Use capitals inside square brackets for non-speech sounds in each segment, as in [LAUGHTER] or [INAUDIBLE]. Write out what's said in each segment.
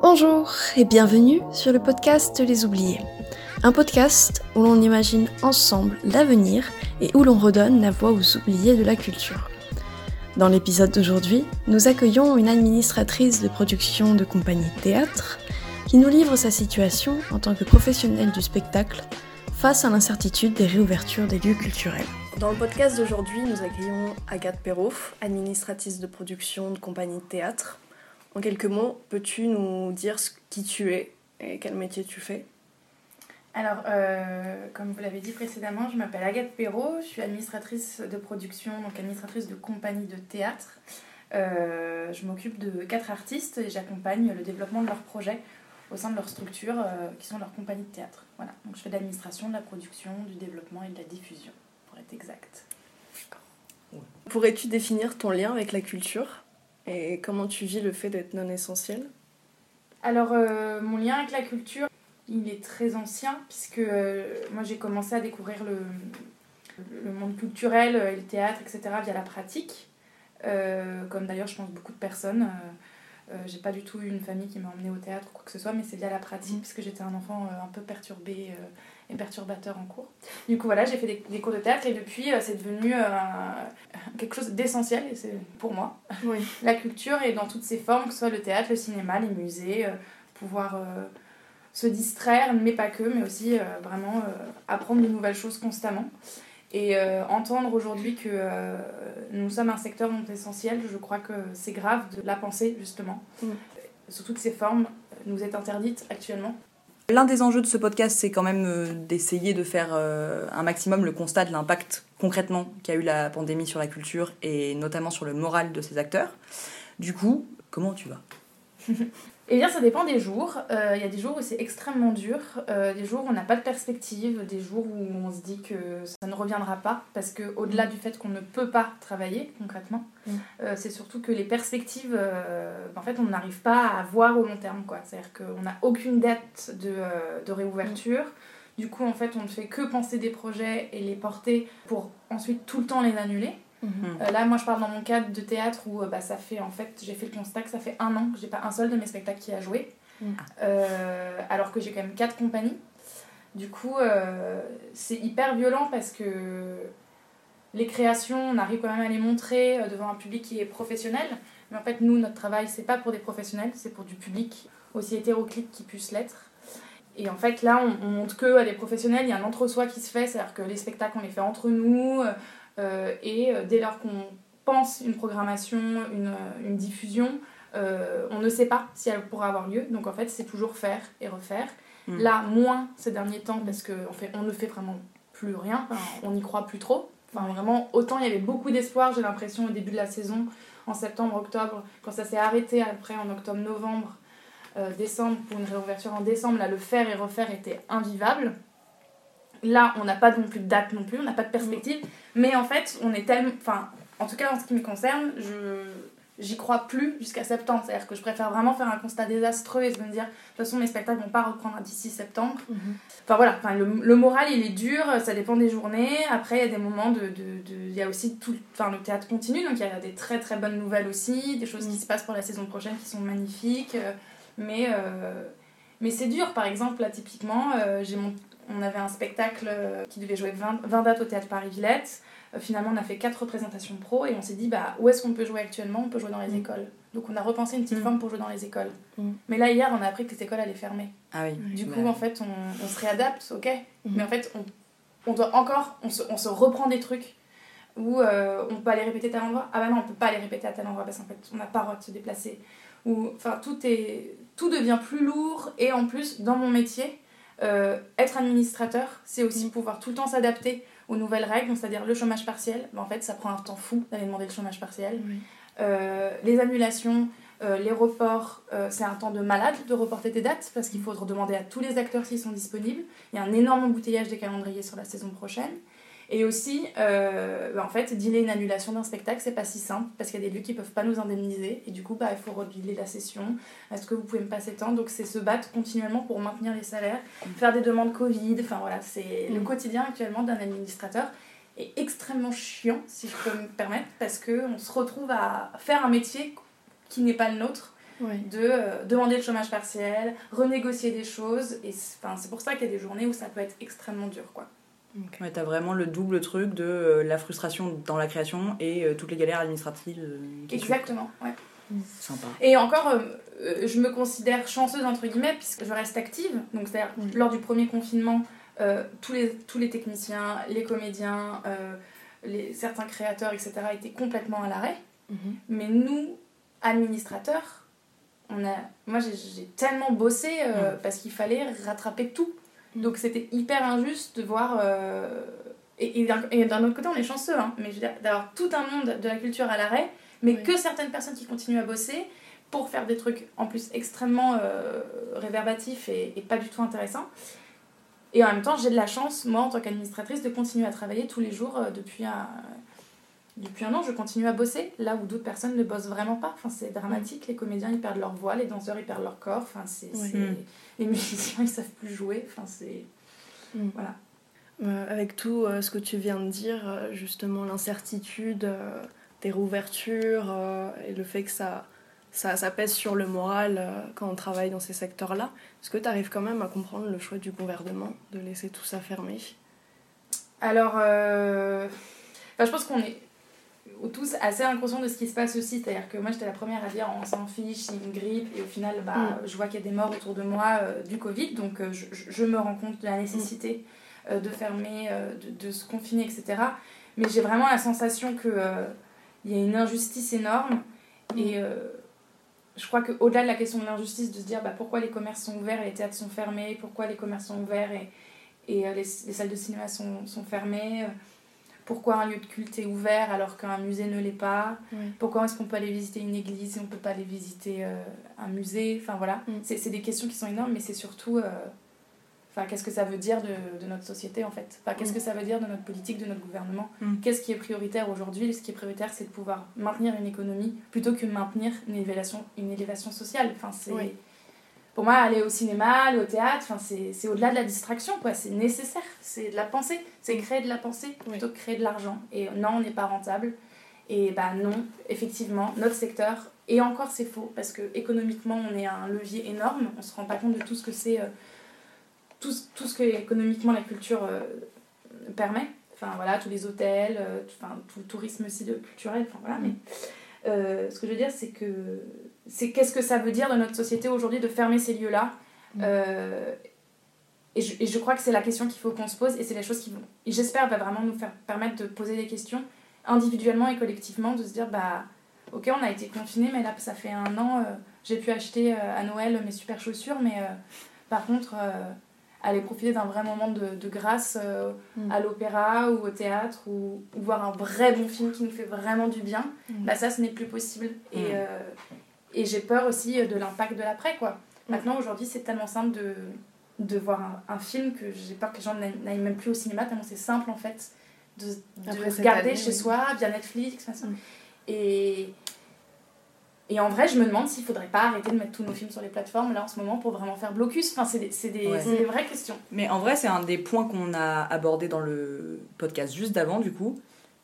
Bonjour et bienvenue sur le podcast Les Oubliés. Un podcast où l'on imagine ensemble l'avenir et où l'on redonne la voix aux oubliés de la culture. Dans l'épisode d'aujourd'hui, nous accueillons une administratrice de production de compagnie de théâtre qui nous livre sa situation en tant que professionnelle du spectacle face à l'incertitude des réouvertures des lieux culturels. Dans le podcast d'aujourd'hui, nous accueillons Agathe Perrault, administratrice de production de compagnie de théâtre. En quelques mots, peux-tu nous dire qui tu es et quel métier tu fais? Alors, euh, comme vous l'avez dit précédemment, je m'appelle Agathe Perrault, je suis administratrice de production, donc administratrice de compagnie de théâtre. Euh, je m'occupe de quatre artistes et j'accompagne le développement de leurs projets au sein de leur structure euh, qui sont leurs compagnies de théâtre. Voilà. Donc je fais de l'administration, de la production, du développement et de la diffusion, pour être exact. Pourrais-tu définir ton lien avec la culture? Et comment tu vis le fait d'être non essentiel? Alors, euh, mon lien avec la culture, il est très ancien, puisque euh, moi j'ai commencé à découvrir le, monde culturel et le théâtre, etc., via la pratique. comme d'ailleurs, je pense, beaucoup de personnes. Euh, j'ai pas du tout eu une famille qui m'a emmenée au théâtre ou quoi que ce soit, mais c'est via la pratique, mm. puisque j'étais un enfant euh, un peu perturbé euh, et perturbateur en cours. Du coup, voilà, j'ai fait des, des, cours de théâtre et depuis, c'est devenu quelque chose d'essentiel et c'est pour moi. Oui. [LAUGHS] la culture est dans toutes ses formes, que ce soit le théâtre, le cinéma, les musées, pouvoir se distraire, mais pas que, mais aussi vraiment apprendre de nouvelles choses constamment. Et euh, entendre aujourd'hui que euh, nous sommes un secteur non essentiel, je crois que c'est grave de la penser justement. Mm. Sous toutes ces formes, nous est interdite actuellement. L'un des enjeux de ce podcast, c'est quand même euh, d'essayer de faire un maximum le constat de l'impact concrètement qu'a eu la pandémie sur la culture et notamment sur le moral de ses acteurs. Du coup, comment tu vas? [LAUGHS] Eh bien, ça dépend des jours. Euh, il y a des jours où c'est extrêmement dur, euh, des jours où on n'a pas de perspective, des jours où on se dit que ça ne reviendra pas, parce qu'au-delà mm. du fait qu'on ne peut pas travailler concrètement, mm. euh, c'est surtout que les perspectives, en fait, on n'arrive pas à voir au long terme. C'est-à-dire qu'on n'a aucune date de, de réouverture. Mm. Du coup, en fait, on ne fait que penser des projets et les porter pour ensuite tout le temps les annuler. Mhm. Euh, là, moi, je parle dans mon cadre de théâtre où euh, bah, ça fait, en fait, j'ai fait le constat que ça fait un an que j'ai pas un seul de mes spectacles qui a joué, mhm. euh, alors que j'ai quand même quatre compagnies. Du coup, c'est hyper violent parce que les créations, on arrive quand même à les montrer devant un public qui est professionnel. Mais en fait, nous, notre travail, c'est pas pour des professionnels, c'est pour du public aussi hétéroclite qui puisse l'être. Et en fait, là, on, on montre que à des professionnels, il y a un entre-soi qui se fait, c'est-à-dire que les spectacles, on les fait entre nous, et euh, dès lors qu'on pense une programmation, une, une diffusion, euh, on ne sait pas si elle pourra avoir lieu. Donc en fait, c'est toujours faire et refaire. Mm. Là, moins ces derniers temps, parce qu'on on ne fait vraiment plus rien, on n'y croit plus trop. Enfin, vraiment, autant il y avait beaucoup d'espoir, j'ai l'impression, au début de la saison, en septembre, octobre, quand ça s'est arrêté après en octobre, novembre, décembre, pour une réouverture en décembre, là, le faire et refaire était invivable. Là, on n'a pas non plus de date non plus, on n'a pas de perspective, mais en fait, on est tellement. Enfin, en tout cas, en ce qui me concerne, je j'y crois plus jusqu'à septembre. C'est-à-dire que je préfère vraiment faire un constat désastreux et se me dire, de toute façon, mes spectacles vont pas reprendre d'ici septembre. Mhm. Enfin voilà, enfin, le, le, moral, il est dur, ça dépend des journées. Après, il y a des moments de... Il y a aussi tout... Enfin, le théâtre continue, donc il y a des très très bonnes nouvelles aussi, des choses qui mhm. se passent pour la saison prochaine qui sont magnifiques. Euh, mais... Euh, mais c'est dur, par exemple, là, typiquement, euh, j'ai mon on avait un spectacle euh, qui devait jouer 20, 20 dates au Théâtre Paris-Villette. Euh, finalement, on a fait 4 représentations pro et on s'est dit, bah, où est-ce qu'on peut jouer actuellement? On peut jouer dans les mm. écoles. Donc on a repensé une petite mm. forme pour jouer dans les écoles. Mm. Mais là, hier, on a appris que les écoles allaient fermer. Ah oui. Du coup, en fait, on, on, se réadapte, ok. Mais en fait, on, on doit encore, on se, on se, reprend des trucs où euh, on peut aller répéter à tel endroit. Ah bah non, on peut pas aller répéter à tel endroit parce qu'en fait, on n'a pas le droit de se déplacer. Ou, enfin, tout, est, tout devient plus lourd et en plus, dans mon métier, euh, être administrateur, c'est aussi pouvoir tout le temps s'adapter aux nouvelles règles, c'est-à-dire le chômage partiel. Ben, en fait, ça prend un temps fou d'aller demander le chômage partiel. Euh, les annulations, euh, les reports, c'est un temps de malade de reporter tes dates parce qu'il faut demander à tous les acteurs s'ils sont disponibles. Il y a un énorme embouteillage des calendriers sur la saison prochaine. Et aussi, euh, bah, en fait, dealer une annulation d'un spectacle, c'est pas si simple parce qu'il y a des lieux qui peuvent pas nous indemniser et du coup, bah, il faut redealer la session. Est-ce que vous pouvez me passer tant Donc, c'est se battre continuellement pour maintenir les salaires, faire des demandes Covid. Enfin, voilà, c'est le mm. quotidien actuellement d'un administrateur est extrêmement chiant, si je peux me permettre, parce qu'on se retrouve à faire un métier qui n'est pas le nôtre. de euh, demander le chômage partiel, renégocier des choses. Et c'est pour ça qu'il y a des journées où ça peut être extrêmement dur. quoi. Okay. t'as vraiment le double truc de euh, la frustration dans la création et euh, toutes les galères administratives. Exactement, ouais. Sympa. Et encore, je me considère chanceuse entre guillemets puisque je reste active. Donc c'est-à-dire lors du premier confinement, tous, les, tous les techniciens, les comédiens, les, certains créateurs, etc. étaient complètement à l'arrêt. Mhm. Mais nous, administrateurs, on a, moi j'ai tellement bossé euh, mm. parce qu'il fallait rattraper tout. Donc c'était hyper injuste de voir. Euh, et, et d'un autre côté, on est chanceux, hein, mais d'avoir tout un monde de la culture à l'arrêt, mais que certaines personnes qui continuent à bosser pour faire des trucs en plus extrêmement euh, réverbatifs et, et, pas du tout intéressants. Et en même temps, j'ai de la chance, moi, en tant qu'administratrice, de continuer à travailler tous les jours depuis un, depuis un an, je continue à bosser là où d'autres personnes ne bossent vraiment pas. Enfin, c'est dramatique. Les comédiens, ils perdent leur voix, les danseurs, ils perdent leur corps. Enfin, c'est. Les musiciens, ils savent plus jouer. Enfin, c'est... Mm. Voilà. Euh, avec tout euh, ce que tu viens de dire, euh, justement l'incertitude des réouvertures et le fait que ça, ça, ça pèse sur le moral quand on travaille dans ces secteurs-là, est-ce que tu arrives quand même à comprendre le choix du gouvernement de laisser tout ça fermer? Alors, je pense qu'on est tous assez inconscients de ce qui se passe aussi. C'est-à-dire que moi, j'étais la première à dire on s'en fiche, c'est une grippe. Et au final, bah, mm. je vois qu'il y a des morts autour de moi euh, du Covid. Donc, euh, je, je, me rends compte de la nécessité euh, de fermer, de, de, se confiner, etc. Mais j'ai vraiment la sensation qu'il il y a une injustice énorme. Mm. Et je crois qu'au-delà de la question de l'injustice, de se dire bah, pourquoi les commerces sont ouverts et les théâtres sont fermés, pourquoi les commerces sont ouverts et, et les, les, salles de cinéma sont, sont fermées pourquoi un lieu de culte est ouvert alors qu'un musée ne l'est pas, pourquoi est-ce qu'on peut aller visiter une église et on ne peut pas aller visiter euh, un musée, enfin voilà, mm. c'est des questions qui sont énormes, mais c'est surtout, euh, enfin qu'est-ce que ça veut dire de, de, notre société en fait, enfin qu'est-ce mm. que ça veut dire de notre politique, de notre gouvernement, mm. qu'est-ce qui est prioritaire aujourd'hui, ce qui est prioritaire c'est de pouvoir maintenir une économie plutôt que maintenir une élévation, une élévation sociale, enfin c'est pour moi, aller au cinéma, aller au théâtre, c'est au-delà de la distraction, quoi. C'est nécessaire, c'est de la pensée, c'est créer de la pensée plutôt que créer de l'argent. Et non, on n'est pas rentable. Et bah non, effectivement, notre secteur, et encore c'est faux, parce que économiquement, on est un levier énorme, on se rend pas compte de tout ce que c'est, euh, tout, tout, ce que économiquement la culture euh, permet. Enfin voilà, tous les hôtels, euh, enfin, tout le tourisme aussi de culturel, enfin voilà, mais ce que je veux dire, c'est que c'est qu'est-ce que ça veut dire dans notre société aujourd'hui de fermer ces lieux-là. Mm. Euh, et, je, et, je, crois que c'est la question qu'il faut qu'on se pose et c'est la chose qui j'espère, va vraiment nous faire permettre de poser des questions individuellement et collectivement, de se dire, bah, ok, on a été confinés, mais là, ça fait un an, euh, j'ai pu acheter euh, à Noël mes super chaussures, mais par contre, aller profiter d'un vrai moment de, de grâce mm. à l'opéra ou au théâtre ou, voir un vrai bon film qui nous fait vraiment du bien, mm. bah ça, ce n'est plus possible. Et, et j'ai peur aussi de l'impact de l'après, quoi. Mm. Maintenant, aujourd'hui, c'est tellement simple de, de voir un, un film que j'ai peur que les gens n'aillent même plus au cinéma, tellement c'est simple, en fait, de, de regarder chez soi, via Netflix, façon. Mm. Et, et en vrai, je me demande s'il faudrait pas arrêter de mettre tous nos films sur les plateformes, là, en ce moment, pour vraiment faire blocus. Enfin, c'est des, des, des, vraies questions. Mais en vrai, c'est un des points qu'on a abordé dans le podcast juste d'avant, du coup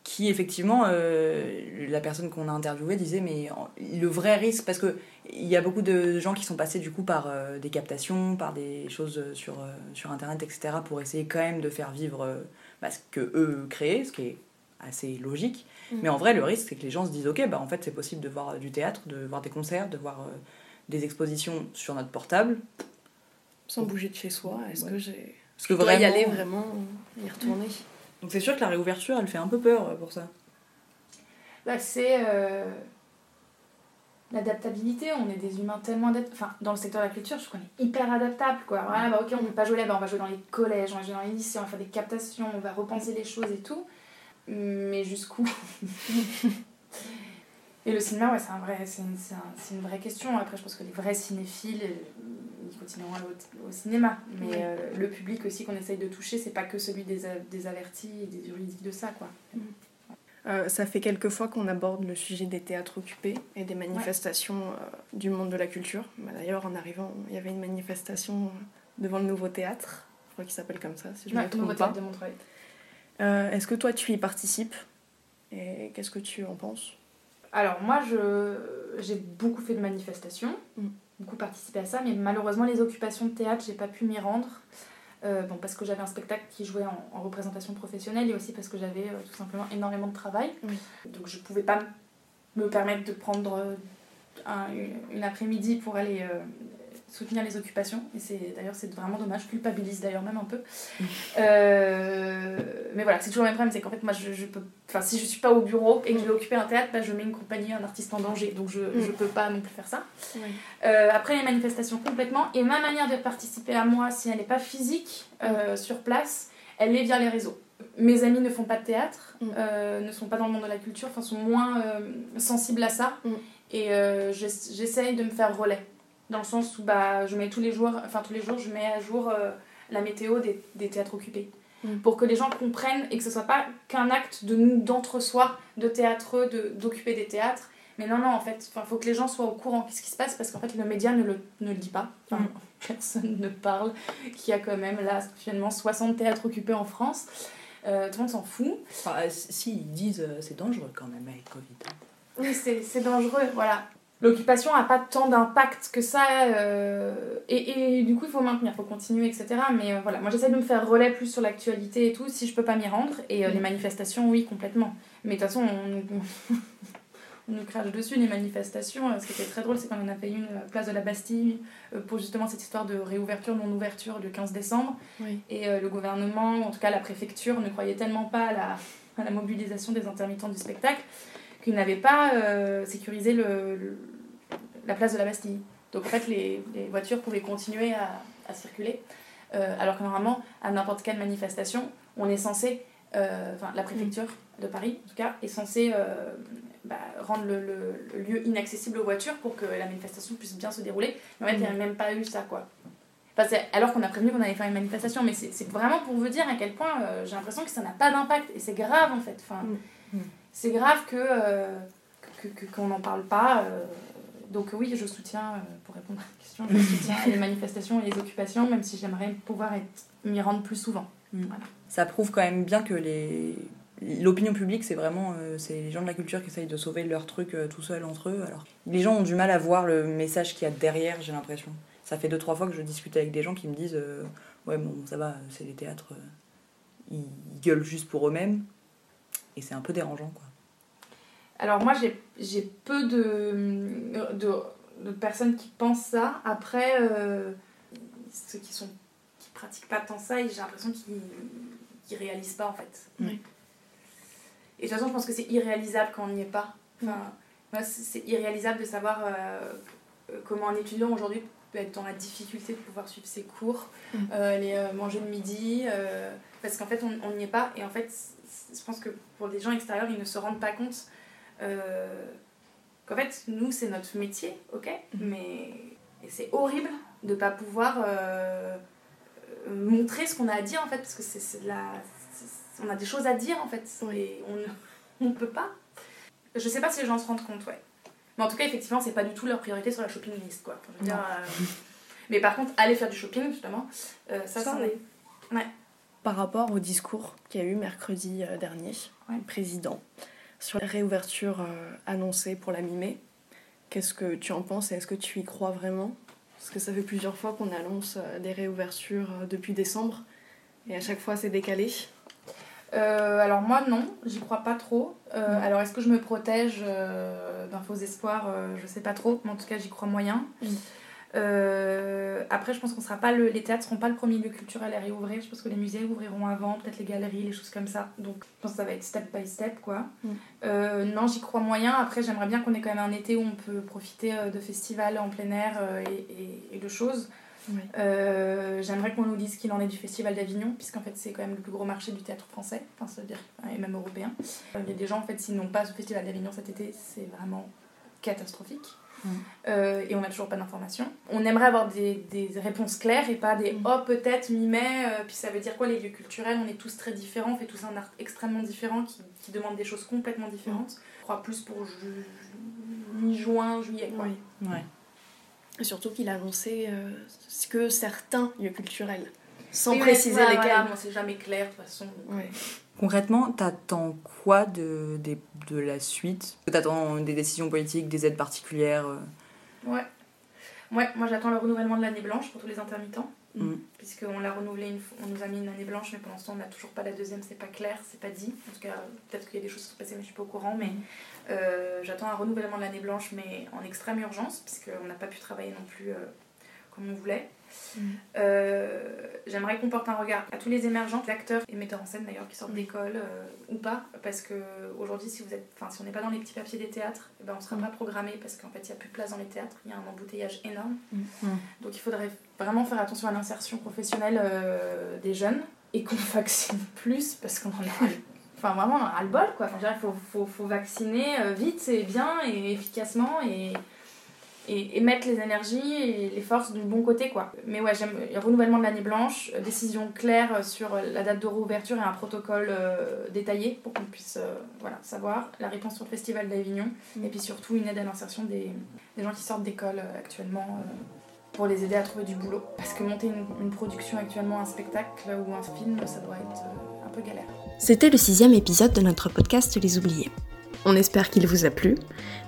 qui effectivement, euh, la personne qu'on a interviewée disait, mais le vrai risque, parce qu'il y a beaucoup de gens qui sont passés du coup par euh, des captations, par des choses sur, euh, sur Internet, etc., pour essayer quand même de faire vivre bah, ce que eux créent, ce qui est assez logique. Mm. Mais en vrai, le risque, c'est que les gens se disent, ok, bah, en fait, c'est possible de voir du théâtre, de voir des concerts, de voir des expositions sur notre portable. Sans bouger de chez soi, est-ce que j'ai... Est-ce que vraiment... y aller vraiment, y retourner donc c'est sûr que la réouverture, elle fait un peu peur euh, pour ça. Bah, c'est euh, l'adaptabilité. On est des humains tellement adaptables. Enfin, dans le secteur de la culture, je crois qu'on est hyper adaptable. Quoi. Voilà, bah, ok, on ne peut pas jouer là, on va jouer dans les collèges, on va jouer dans les lycées, on va faire des captations, on va repenser les choses et tout. Mais jusqu'où? Et le cinéma, ouais, c'est un vrai, c'est une, une, vraie question. Après, je pense que les vrais cinéphiles, ils continueront à aller au, cinéma. Mais euh, le public aussi qu'on essaye de toucher, c'est pas que celui des, des avertis et des juridiques de ça, quoi. Mm. Euh, ça fait quelques fois qu'on aborde le sujet des théâtres occupés et des manifestations euh, du monde de la culture. Bah, d'ailleurs, en arrivant, il y avait une manifestation devant le nouveau théâtre, je crois qu'il s'appelle comme ça, si je ne me trompe pas. Est-ce que toi, tu y participes Et qu'est-ce que tu en penses? Alors moi, je, j'ai beaucoup fait de manifestations, Mm. beaucoup participé à ça, mais malheureusement les occupations de théâtre, j'ai pas pu m'y rendre. Euh, bon, parce que j'avais un spectacle qui jouait en, en représentation professionnelle et aussi parce que j'avais euh, tout simplement énormément de travail. Oui. Donc je pouvais pas me permettre de prendre euh, un- une, une après-midi pour aller euh, soutenir les occupations. Et c'est d'ailleurs c'est vraiment dommage, je culpabilise d'ailleurs même un peu. [LAUGHS] Euh, mais voilà, c'est toujours le même problème, c'est qu'en fait moi je, je peux, enfin si je suis pas au bureau et que je vais occuper un théâtre, bah, je mets une compagnie, un artiste en danger, donc je, Mm. je peux pas non plus faire ça. Oui. Euh, après les manifestations complètement, et ma manière de participer à moi, si elle n'est pas physique euh, sur place, elle est via les réseaux. Mes amis ne font pas de théâtre, Mm. euh, ne sont pas dans le monde de la culture, enfin sont moins euh, sensibles à ça, Mm. et euh, j'ess- j'essaye de me faire relais, dans le sens où bah, je mets tous les jours, enfin tous les jours, je mets à jour euh, la météo des, des théâtres occupés. Mm. Pour que les gens comprennent et que ce soit pas qu'un acte de nous, d'entre-soi, de théâtreux, de- d'occuper des théâtres, mais non, non, en fait, il faut que les gens soient au courant de ce qui se passe parce qu'en fait, le média ne le, ne le dit pas. Enfin, Mm. [LAUGHS] Personne ne parle qu'il y a quand même là, actuellement, 60 théâtres occupés en France. Euh, tout le monde s'en fout. Enfin, euh, si, ils disent euh, c'est dangereux quand même avec Covid. Oui, c'est c'est dangereux, voilà. L'occupation n'a pas tant d'impact que ça, euh, et, et du coup, il faut maintenir, il faut continuer, etc. Mais euh, voilà, moi j'essaie de me faire relais plus sur l'actualité et tout, si je peux pas m'y rendre. Et euh, les manifestations, oui, complètement. Mais de toute façon, on nous, [LAUGHS] on nous crache dessus, les manifestations. Ce qui était très drôle, c'est qu'on en a fait une place de la Bastille pour justement cette histoire de réouverture, non-ouverture du 15 décembre. Oui. Et le gouvernement, en tout cas la préfecture, ne croyait tellement pas à la, à la mobilisation des intermittents du spectacle qu'ils n'avaient pas sécurisé le, le- la place de la Bastille. Donc en fait, les, les voitures pouvaient continuer à, à circuler. Euh, alors que normalement, à n'importe quelle manifestation, on est censé, euh, enfin la préfecture de Paris en tout cas, est censée euh, bah, rendre le, le- le lieu inaccessible aux voitures pour que la manifestation puisse bien se dérouler. Mais en fait, il n'y a même pas eu ça quoi. Enfin, alors qu'on a prévenu qu'on allait faire une manifestation, mais c'est vraiment pour vous dire à quel point euh, j'ai l'impression que ça n'a pas d'impact et c'est grave en fait. Enfin, Mm. C'est grave que euh, que- que- qu'on n'en parle pas. euh, donc oui, je soutiens, euh, pour répondre à la question, je soutiens les manifestations et les occupations, même si j'aimerais pouvoir m'y rendre plus souvent. Ça prouve quand même bien que les l'opinion publique c'est vraiment euh, c'est les gens de la culture qui essayent de sauver leur truc euh, tout seuls entre eux. Alors les gens ont du mal à voir le message qu'il y a derrière j'ai l'impression. Ça fait deux trois fois que je discute avec des gens qui me disent euh, ouais bon ça va c'est les théâtres ils gueulent juste pour eux-mêmes. Et c'est un peu dérangeant quoi Alors moi, j'ai peu de, de, de personnes qui pensent ça. Après, euh, ceux qui sont qui pratiquent pas tant ça, j'ai l'impression qu'ils qu'ils réalisent pas en fait. Oui. Et de toute façon, je pense que c'est irréalisable quand on n'y est pas. Enfin, moi, c'est irréalisable de savoir euh, comment un étudiant aujourd'hui peut être dans la difficulté de pouvoir suivre ses cours, Mm. euh, aller manger le midi, parce qu'en fait, on n'y est pas. Et en fait, je pense que pour des gens extérieurs, ils ne se rendent pas compte euh, qu'en fait, nous, c'est notre métier, ok Mhm. Mais c'est horrible de ne pas pouvoir euh, euh, montrer ce qu'on a à dire, en fait, parce que c'est de la... on a des choses à dire, en fait, Oui. et [LAUGHS] on ne peut pas. Je sais pas si les gens se rendent compte, ouais. Mais en tout cas, effectivement, c'est pas du tout leur priorité sur la shopping list, quoi. Enfin, je veux Non. dire, euh, Mais par contre, aller faire du shopping, justement, euh, ça, Ça, oui. est. Par rapport au discours qu'il y a eu mercredi dernier, Ouais. du président, sur la réouverture euh, annoncée pour la mi-mai, qu'est-ce que tu en penses et est-ce que tu y crois vraiment? Parce que ça fait plusieurs fois qu'on annonce euh, des réouvertures euh, depuis décembre et à chaque fois c'est décalé. Euh, alors moi non, j'y crois pas trop. Euh, Mm. Alors est-ce que je me protège euh, d'un faux espoir? Je sais pas trop, mais en tout cas j'y crois moyen. Mm. Euh, après je pense qu'on sera pas le, les théâtres seront pas le premier lieu culturel à réouvrir. Je pense que les musées ouvriront avant, peut-être les galeries, les choses comme ça. Donc je pense que ça va être step by step quoi. Mm. Euh, non j'y crois moyen. Après j'aimerais bien qu'on ait quand même un été où on peut profiter euh, de festivals en plein air et, et- et de choses. Oui. Euh, J'aimerais qu'on nous dise qu'il en est du Festival d'Avignon, puisqu'en fait c'est quand même le plus gros marché du théâtre français, enfin dire, et même européen. Il y a des gens en fait s'ils n'ont pas ce Festival d'Avignon cet été, c'est vraiment catastrophique. Mm. Euh, et on n'a toujours pas d'informations. On aimerait avoir des, des réponses claires et pas des Mm. oh peut-être mi-mai, euh, puis ça veut dire quoi les lieux culturels On est tous très différents, on fait tous un art extrêmement différent qui, qui demande des choses complètement différentes. Je crois plus pour ju- mi-juin, juillet quoi. Oui. ouais Et surtout qu'il a annoncé euh, que certains lieux culturels. Sans Oui, préciser ouais, lesquels. voilà, c'est jamais clair de toute façon. Ouais. Concrètement, t'attends quoi de, la suite? T'attends des décisions politiques, des aides particulières euh, Ouais. Ouais, moi j'attends le renouvellement de l'année blanche pour tous les intermittents. Mm. Puisqu'on l'a renouvelé, une on nous a mis une année blanche, mais pour l'instant on n'a toujours pas la deuxième, c'est pas clair, c'est pas dit. En tout cas, peut-être qu'il y a des choses qui sont passées, mais je suis pas au courant. Mais euh, j'attends un renouvellement de l'année blanche, mais en extrême urgence, puisqu'on n'a pas pu travailler non plus euh, comme on voulait. Mm. Euh, J'aimerais qu'on porte un regard à tous les émergents, acteurs et metteurs en scène d'ailleurs, qui sortent d'école euh, ou pas, parce que aujourd'hui, si, vous êtes- enfin, si on n'est pas dans les petits papiers des théâtres, eh ben, on ne sera Mm. pas programmé parce qu'en fait, il n'y a plus de place dans les théâtres, il y a un embouteillage énorme. Mm. Donc il faudrait vraiment faire attention à l'insertion professionnelle euh, des jeunes et qu'on [LAUGHS] vaccine plus parce qu'on en a. Enfin, vraiment, on en a le bol quoi. Enfin, il faut, faut, faut vacciner vite et bien et efficacement et, et, et mettre les énergies et les forces du bon côté quoi. Mais ouais, j'aime le renouvellement de l'année blanche, euh, décision claire sur la date de réouverture et un protocole euh, détaillé pour qu'on puisse euh, voilà, savoir la réponse sur le festival d'Avignon et puis surtout une aide à l'insertion des, gens qui sortent d'école euh, actuellement. euh, pour les aider à trouver du boulot. Parce que monter une, une production actuellement, un spectacle ou un film, ça doit être euh, un peu galère. C'était le sixième épisode de notre podcast Les Oubliés. On espère qu'il vous a plu.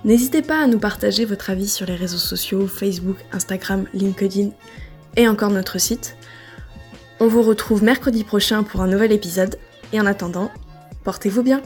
N'hésitez pas à nous partager votre avis sur les réseaux sociaux, Facebook, Instagram, LinkedIn et encore notre site. On vous retrouve mercredi prochain pour un nouvel épisode et en attendant, portez-vous bien